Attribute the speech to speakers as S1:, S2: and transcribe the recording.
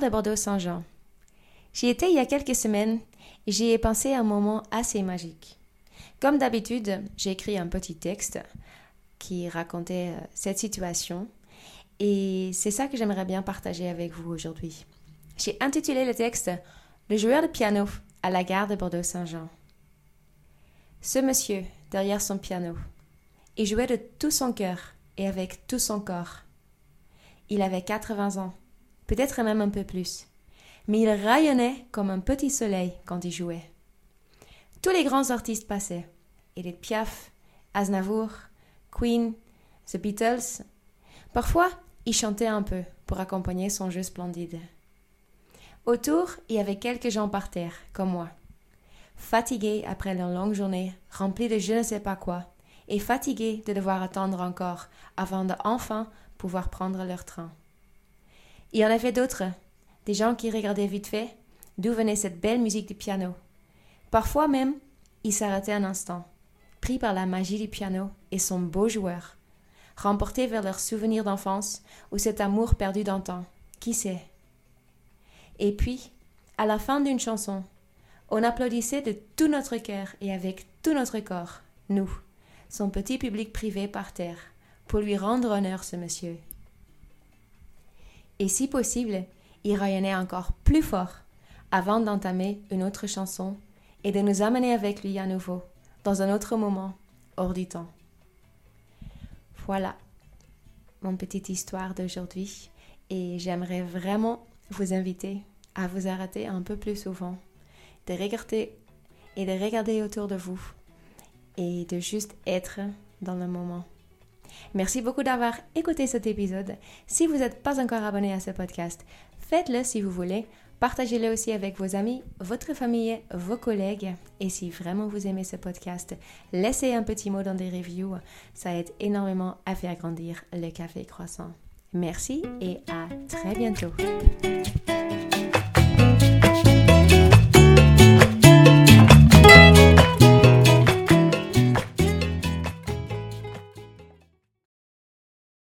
S1: de Bordeaux-Saint-Jean. J'y étais il y a quelques semaines et j'y ai pensé à un moment assez magique. Comme d'habitude, j'ai écrit un petit texte qui racontait euh, cette situation et c'est ça que j'aimerais bien partager avec vous aujourd'hui. J'ai intitulé le texte Le joueur de piano à la gare de Bordeaux-Saint-Jean. Ce monsieur, derrière son piano, il jouait de tout son cœur et avec tout son corps. Il avait 80 ans, peut-être même un peu plus, mais il rayonnait comme un petit soleil quand il jouait. Tous les grands artistes passaient, Edith Piaf, Aznavour, Queen, The Beatles. Parfois, il chantait un peu pour accompagner son jeu splendide. Autour, il y avait quelques gens par terre, comme moi, fatigués après leur longue journée, remplis de je ne sais pas quoi, et fatigués de devoir attendre encore avant de enfin pouvoir prendre leur train. Il y en avait d'autres, des gens qui regardaient vite fait d'où venait cette belle musique du piano. Parfois même, ils s'arrêtaient un instant, pris par la magie du piano et son beau joueur, remportés vers leurs souvenirs d'enfance ou cet amour perdu d'antan. Qui sait Et puis, à la fin d'une chanson, on applaudissait de tout notre cœur et avec tout notre corps, nous, son petit public privé par terre, pour lui rendre honneur ce monsieur. Et si possible, il rayonnait encore plus fort avant d'entamer une autre chanson et de nous amener avec lui à nouveau, dans un autre moment, hors du temps. Voilà mon petite histoire d'aujourd'hui et j'aimerais vraiment vous inviter à vous arrêter un peu plus souvent, de regarder et de regarder autour de vous et de juste être dans le moment. Merci beaucoup d'avoir écouté cet épisode. Si vous n'êtes pas encore abonné à ce podcast, faites-le si vous voulez. Partagez-le aussi avec vos amis, votre famille, vos collègues. Et si vraiment vous aimez ce podcast, laissez un petit mot dans des reviews. Ça aide énormément à faire grandir le café croissant. Merci et à très bientôt.